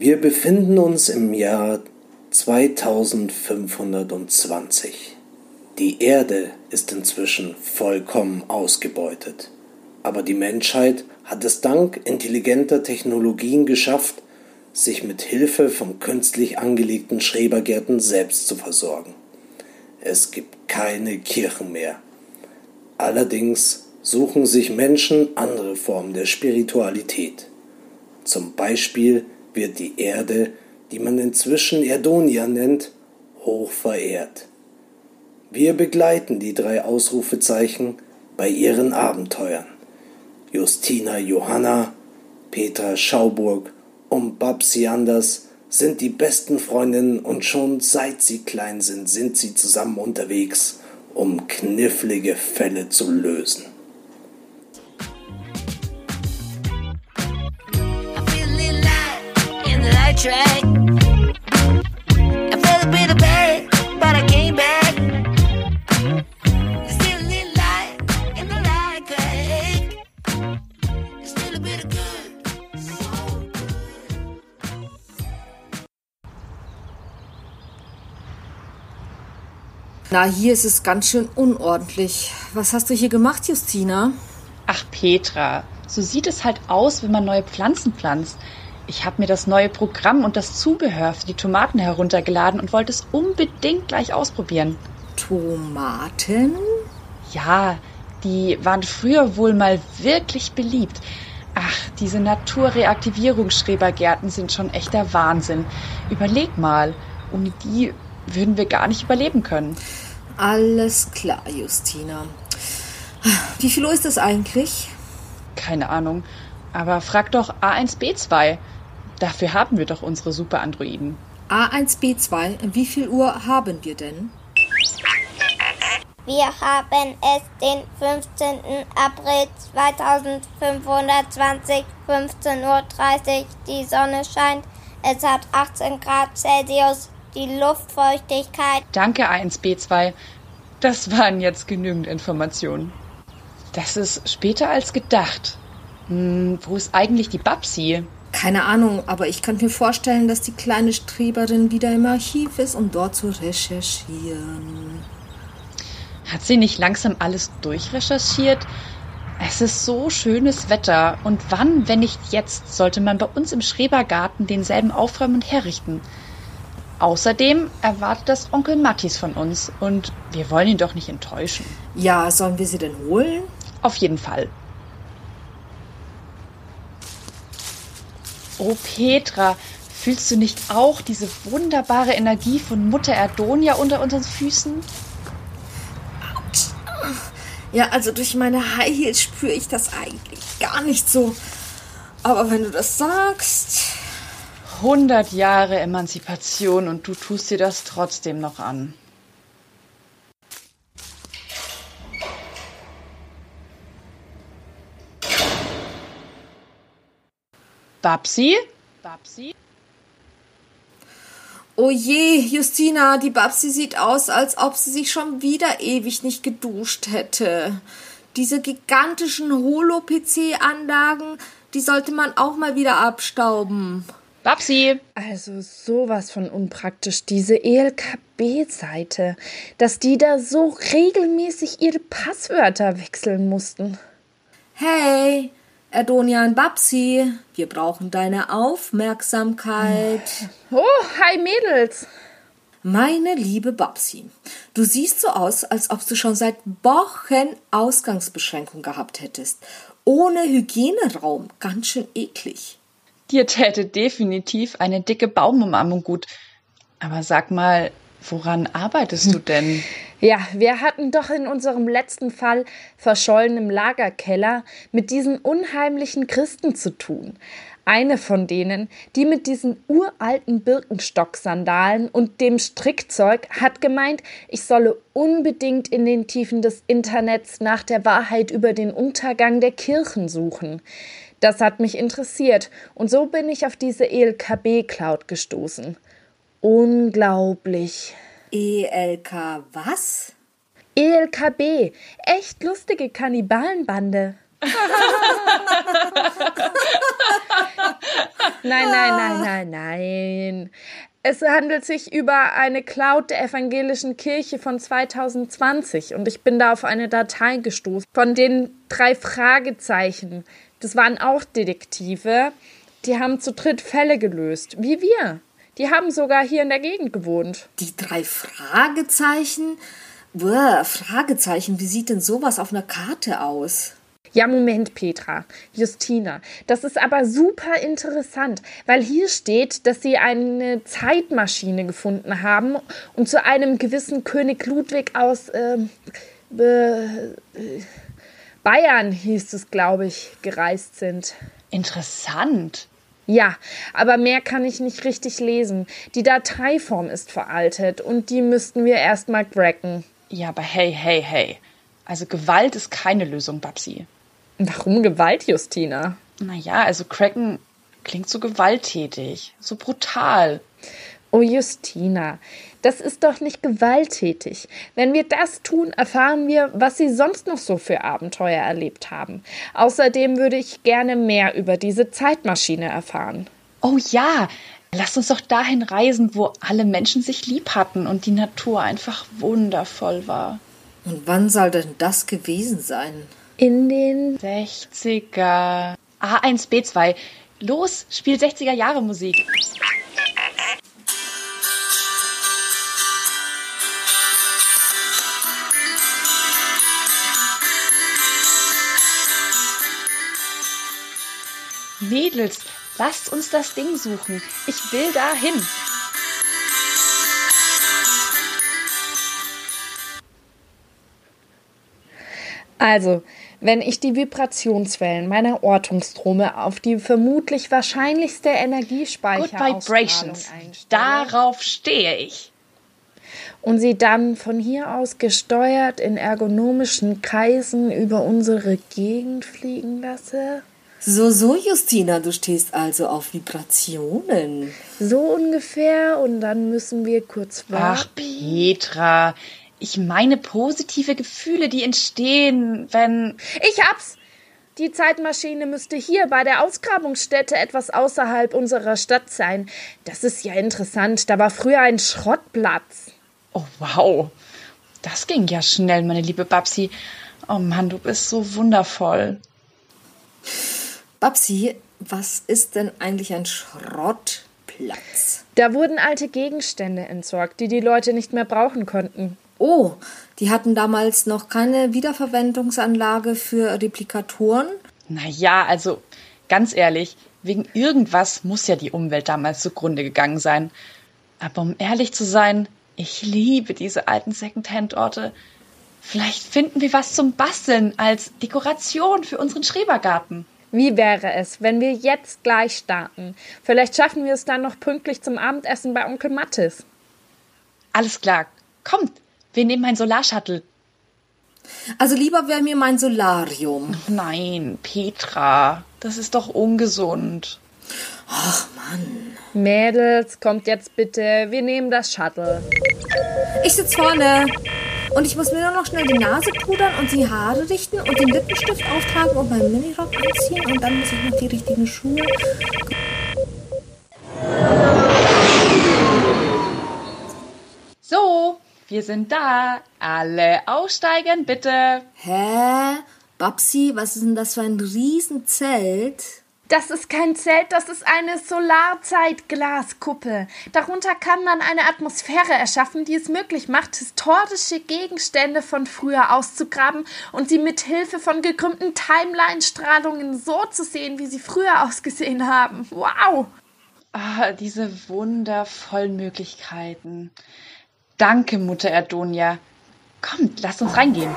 Wir befinden uns im Jahr 2520. Die Erde ist inzwischen vollkommen ausgebeutet. Aber die Menschheit hat es dank intelligenter Technologien geschafft, sich mit Hilfe von künstlich angelegten Schrebergärten selbst zu versorgen. Es gibt keine Kirchen mehr. Allerdings suchen sich Menschen andere Formen der Spiritualität. Zum Beispiel wird die Erde, die man inzwischen Erdonia nennt, hoch verehrt. Wir begleiten die drei Ausrufezeichen bei ihren Abenteuern. Justina Johanna, Petra Schauburg und Babsi Anders sind die besten Freundinnen und schon seit sie klein sind, sind sie zusammen unterwegs, um knifflige Fälle zu lösen. Na, hier ist es ganz schön unordentlich. Was hast du hier gemacht, Justina? Ach, Petra, so sieht es halt aus, wenn man neue Pflanzen pflanzt. Ich habe mir das neue Programm und das Zubehör für die Tomaten heruntergeladen und wollte es unbedingt gleich ausprobieren. Tomaten? Ja, die waren früher wohl mal wirklich beliebt. Ach, diese Naturreaktivierungsschrebergärten sind schon echter Wahnsinn. Überleg mal, ohne die würden wir gar nicht überleben können. Alles klar, Justina. Wie viel Uhr ist es eigentlich? Keine Ahnung. Aber frag doch A1B2. Dafür haben wir doch unsere Super-Androiden. A1B2, wie viel Uhr haben wir denn? Wir haben es den 15. April 2520, 15.30 Uhr. Die Sonne scheint. Es hat 18 Grad Celsius die Luftfeuchtigkeit. Danke, A1B2. Das waren jetzt genügend Informationen. Das ist später als gedacht. Hm, wo ist eigentlich die Babsi? Keine Ahnung, aber ich kann mir vorstellen, dass die kleine Streberin wieder im Archiv ist, um dort zu recherchieren. Hat sie nicht langsam alles durchrecherchiert? Es ist so schönes Wetter. Und wann, wenn nicht jetzt, sollte man bei uns im Schrebergarten denselben aufräumen und herrichten? Außerdem erwartet das Onkel Mattis von uns und wir wollen ihn doch nicht enttäuschen. Ja, sollen wir sie denn holen? Auf jeden Fall. Oh Petra, fühlst du nicht auch diese wunderbare Energie von Mutter Erdonia unter unseren Füßen? Ja, also durch meine High Heels spüre ich das eigentlich gar nicht so. Aber wenn du das sagst. 100 Jahre Emanzipation und du tust dir das trotzdem noch an. Babsi? Babsi? Oh je, Justina, die Babsi sieht aus, als ob sie sich schon wieder ewig nicht geduscht hätte. Diese gigantischen Holo-PC-Anlagen, die sollte man auch mal wieder abstauben. Babsi! Also sowas von unpraktisch, diese ELKB-Seite, dass die da so regelmäßig ihre Passwörter wechseln mussten. Hey, Erdonia und Babsi, wir brauchen deine Aufmerksamkeit. Oh, hi Mädels! Meine liebe Babsi, du siehst so aus, als ob du schon seit Wochen Ausgangsbeschränkung gehabt hättest. Ohne Hygieneraum, ganz schön eklig. Dir täte definitiv eine dicke Baumumarmung gut. Aber sag mal, woran arbeitest du denn? Ja, wir hatten doch in unserem letzten Fall verschollenem Lagerkeller mit diesen unheimlichen Christen zu tun. Eine von denen, die mit diesen uralten Birkenstock-Sandalen und dem Strickzeug hat gemeint, ich solle unbedingt in den Tiefen des Internets nach der Wahrheit über den Untergang der Kirchen suchen. Das hat mich interessiert und so bin ich auf diese ELKB-Cloud gestoßen. Unglaublich. ELK was? ELKB, echt lustige Kannibalenbande. Nein, nein, nein, nein, nein. Es handelt sich über eine Cloud der evangelischen Kirche von 2020 und ich bin da auf eine Datei gestoßen von den drei Fragezeichen. Das waren auch Detektive. Die haben zu dritt Fälle gelöst, wie wir. Die haben sogar hier in der Gegend gewohnt. Die drei Fragezeichen? Uah, Fragezeichen, wie sieht denn sowas auf einer Karte aus? Ja, Moment, Petra, Justina. Das ist aber super interessant, weil hier steht, dass sie eine Zeitmaschine gefunden haben und zu einem gewissen König Ludwig aus äh, äh, Bayern, hieß es, glaube ich, gereist sind. Interessant. Ja, aber mehr kann ich nicht richtig lesen. Die Dateiform ist veraltet und die müssten wir erstmal cracken. Ja, aber hey, hey, hey. Also Gewalt ist keine Lösung, Babsi. Warum Gewalt, Justina? Naja, also cracken klingt so gewalttätig, so brutal. Oh, Justina, das ist doch nicht gewalttätig. Wenn wir das tun, erfahren wir, was Sie sonst noch so für Abenteuer erlebt haben. Außerdem würde ich gerne mehr über diese Zeitmaschine erfahren. Oh ja, lasst uns doch dahin reisen, wo alle Menschen sich lieb hatten und die Natur einfach wundervoll war. Und wann soll denn das gewesen sein? In den 60er. A1B2. Los, spiel 60er Jahre Musik. Mädels, lasst uns das Ding suchen. Ich will dahin. Also, wenn ich die Vibrationswellen meiner Ortungstrome auf die vermutlich wahrscheinlichste Energiespeicherausstrahlung Vibrations. einstelle Darauf stehe ich. und sie dann von hier aus gesteuert in ergonomischen Kreisen über unsere Gegend fliegen lasse, So, so, Justina, du stehst also auf Vibrationen. so ungefähr, und dann müssen wir kurz Ach, warten. Petra. Ich meine positive Gefühle, die entstehen, wenn. Ich hab's! Die Zeitmaschine müsste hier bei der Ausgrabungsstätte etwas außerhalb unserer Stadt sein. Das ist ja interessant. Da war früher ein Schrottplatz. Oh, wow. Das ging ja schnell, meine liebe Babsi. Oh Mann, du bist so wundervoll. Babsi, was ist denn eigentlich ein Schrottplatz? Da wurden alte Gegenstände entsorgt, die die Leute nicht mehr brauchen konnten. Oh, die hatten damals noch keine Wiederverwendungsanlage für Replikatoren. Naja, also ganz ehrlich, wegen irgendwas muss ja die Umwelt damals zugrunde gegangen sein. Aber um ehrlich zu sein, ich liebe diese alten Secondhand-Orte. Vielleicht finden wir was zum Basteln als Dekoration für unseren Schrebergarten. Wie wäre es, wenn wir jetzt gleich starten? Vielleicht schaffen wir es dann noch pünktlich zum Abendessen bei Onkel Mattis. Alles klar, kommt, wir nehmen ein Solarshuttle. Also lieber wäre mir mein Solarium. Nein, Petra, das ist doch ungesund. Ach Mann. Mädels, kommt jetzt bitte. Wir nehmen das Shuttle. Ich sitze vorne. Und ich muss mir nur noch schnell die Nase pudern und die Haare richten und den Lippenstift auftragen und meinen Minirock anziehen. Und dann muss ich noch die richtigen Schuhe. So, wir sind da. Alle aussteigen, bitte. Hä? Babsi, was ist denn das für ein Riesenzelt? Das ist kein Zelt, das ist eine Solarzeitglaskuppel. Darunter kann man eine Atmosphäre erschaffen, die es möglich macht, historische Gegenstände von früher auszugraben und sie mit Hilfe von gekrümmten Timeline-Strahlungen so zu sehen, wie sie früher ausgesehen haben. Wow! Ah, diese wundervollen Möglichkeiten. Danke, Mutter Erdonia. Kommt, lasst uns reingehen.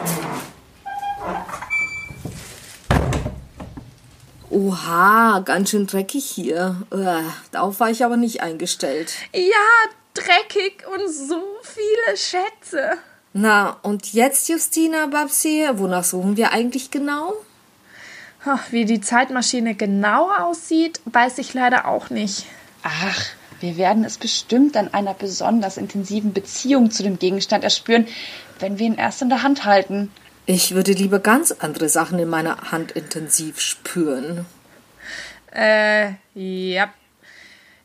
Oha, ganz schön dreckig hier. Uah, darauf war ich aber nicht eingestellt. Ja, dreckig und so viele Schätze. Na, und jetzt, Justina, Babsi, wonach suchen wir eigentlich genau? Wie die Zeitmaschine genau aussieht, weiß ich leider auch nicht. Ach, wir werden es bestimmt an einer besonders intensiven Beziehung zu dem Gegenstand erspüren, wenn wir ihn erst in der Hand halten. Ich würde lieber ganz andere Sachen in meiner Hand intensiv spüren. Äh, ja.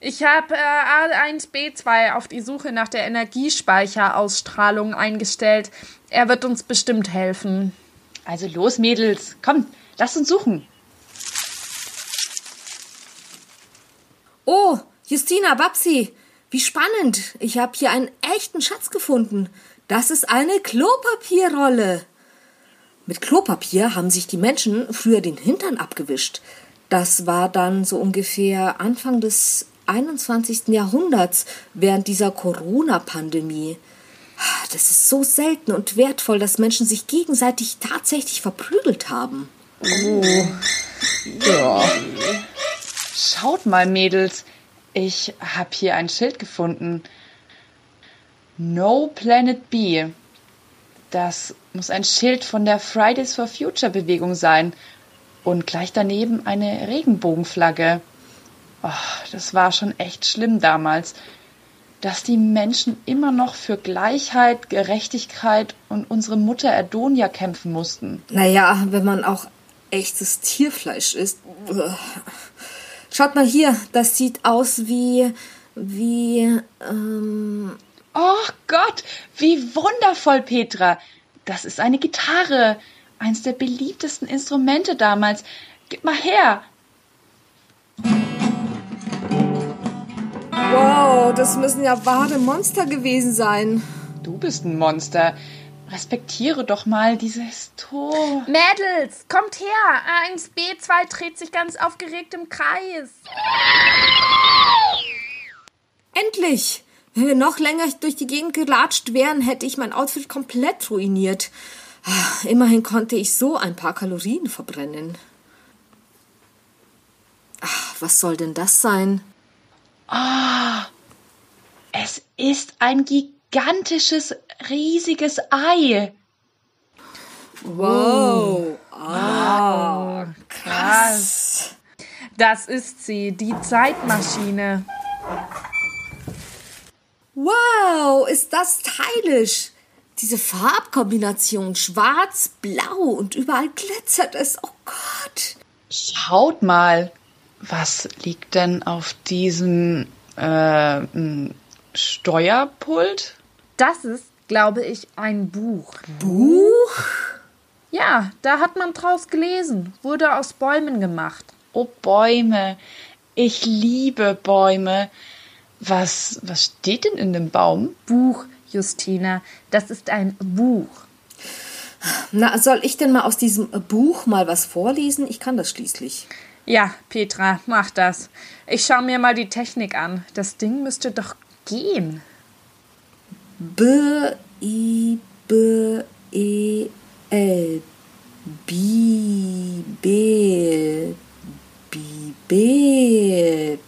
Ich habe äh, A1B2 auf die Suche nach der Energiespeicherausstrahlung eingestellt. Er wird uns bestimmt helfen. Also los, Mädels, kommt, lasst uns suchen. Oh, Justina, Babsi, wie spannend. Ich habe hier einen echten Schatz gefunden. Das ist eine Klopapierrolle. Mit Klopapier haben sich die Menschen früher den Hintern abgewischt. Das war dann so ungefähr Anfang des 21. Jahrhunderts während dieser Corona-Pandemie. Das ist so selten und wertvoll, dass Menschen sich gegenseitig tatsächlich verprügelt haben. Oh. Ja. Schaut mal, Mädels. Ich habe hier ein Schild gefunden. No Planet B. Das muss ein Schild von der Fridays for Future Bewegung sein. Und gleich daneben eine Regenbogenflagge. Oh, das war schon echt schlimm damals, dass die Menschen immer noch für Gleichheit, Gerechtigkeit und unsere Mutter Erdonia kämpfen mussten. Naja, wenn man auch echtes Tierfleisch isst. Schaut mal hier, das sieht aus wie. wie. ähm. Oh Gott, wie wundervoll, Petra. Das ist eine Gitarre. Eins der beliebtesten Instrumente damals. Gib mal her. Wow, das müssen ja wahre Monster gewesen sein. Du bist ein Monster. Respektiere doch mal diese Historie. Mädels, kommt her. A1B2 dreht sich ganz aufgeregt im Kreis. Endlich! Wenn wir noch länger durch die Gegend gelatscht wären, hätte ich mein Outfit komplett ruiniert. Ah, immerhin konnte ich so ein paar Kalorien verbrennen. Ach, was soll denn das sein? Ah, es ist ein gigantisches, riesiges Ei. Wow. Ah, krass. Das ist sie, die Zeitmaschine. Wow, ist das stylisch. Diese Farbkombination schwarz, blau und überall glitzert es. Oh Gott. Schaut mal, was liegt denn auf diesem äh, Steuerpult? Das ist, glaube ich, ein Buch. Buch? Ja, da hat man draus gelesen. Wurde aus Bäumen gemacht. Oh, Bäume. Ich liebe Bäume. Was, was steht denn in dem Baum? Buch, Justina. Das ist ein Buch. Na, soll ich denn mal aus diesem Buch mal was vorlesen? Ich kann das schließlich. Ja, Petra, mach das. Ich schau mir mal die Technik an. Das Ding müsste doch gehen. B I B E L B B B B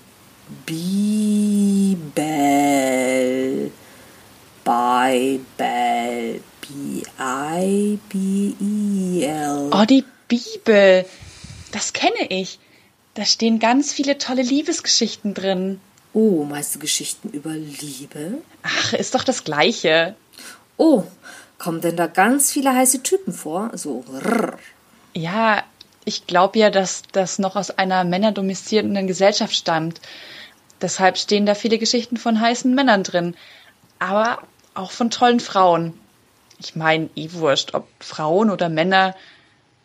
Bibel Bibel B I B E L Oh, die Bibel. Das kenne ich. Da stehen ganz viele tolle Liebesgeschichten drin. Oh, meinst du Geschichten über Liebe? Ach, ist doch das Gleiche. Oh, kommen denn da ganz viele heiße Typen vor? So, rrr. Ja, ich glaube ja, dass das noch aus einer männerdomizierenden Gesellschaft stammt. Deshalb stehen da viele Geschichten von heißen Männern drin. Aber auch von tollen Frauen. Ich meine, eh wurscht, ob Frauen oder Männer.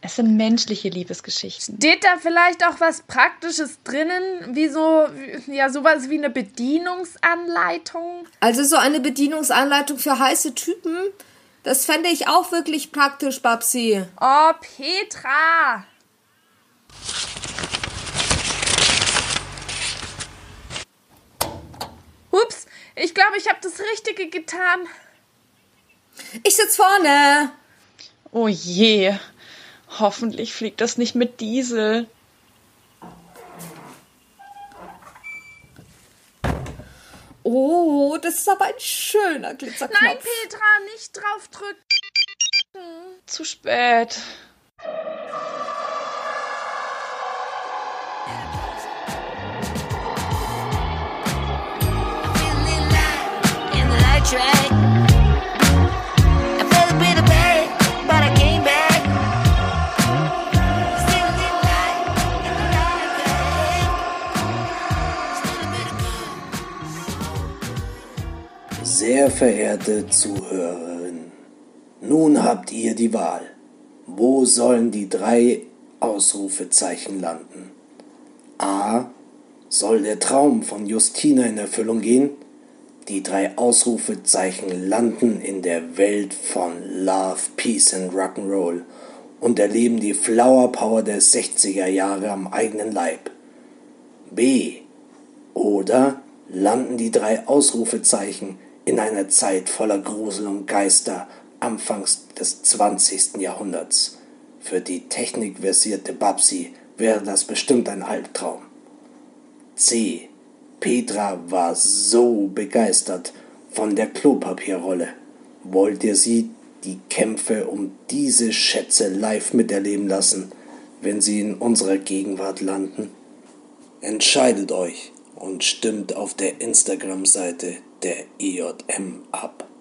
Es sind menschliche Liebesgeschichten. Steht da vielleicht auch was Praktisches drinnen, wie so, ja, sowas wie eine Bedienungsanleitung? Also so eine Bedienungsanleitung für heiße Typen? Das fände ich auch wirklich praktisch, Babsi. Oh, Petra! Ups, ich glaube, ich habe das Richtige getan. Ich sitz vorne. Oh je. Hoffentlich fliegt das nicht mit Diesel. Oh, das ist aber ein schöner Glitzerknopf. Nein, Petra, nicht drauf drücken. Zu spät. Sehr verehrte Zuhörerin, nun habt ihr die Wahl. Wo sollen die drei Ausrufezeichen landen? A. Soll der Traum von Justina in Erfüllung gehen? Die drei Ausrufezeichen landen in der Welt von Love, Peace and Rock'n'Roll und erleben die Flower Power der 60er Jahre am eigenen Leib. B. Oder landen die drei Ausrufezeichen in einer Zeit voller Grusel und Geister anfangs des 20. Jahrhunderts. Für die technikversierte Babsi wäre das bestimmt ein Albtraum. C. Petra war so begeistert von der Klopapierrolle. Wollt ihr sie die Kämpfe um diese Schätze live miterleben lassen, wenn sie in unserer Gegenwart landen? Entscheidet euch und stimmt auf der Instagram-Seite der EJM ab.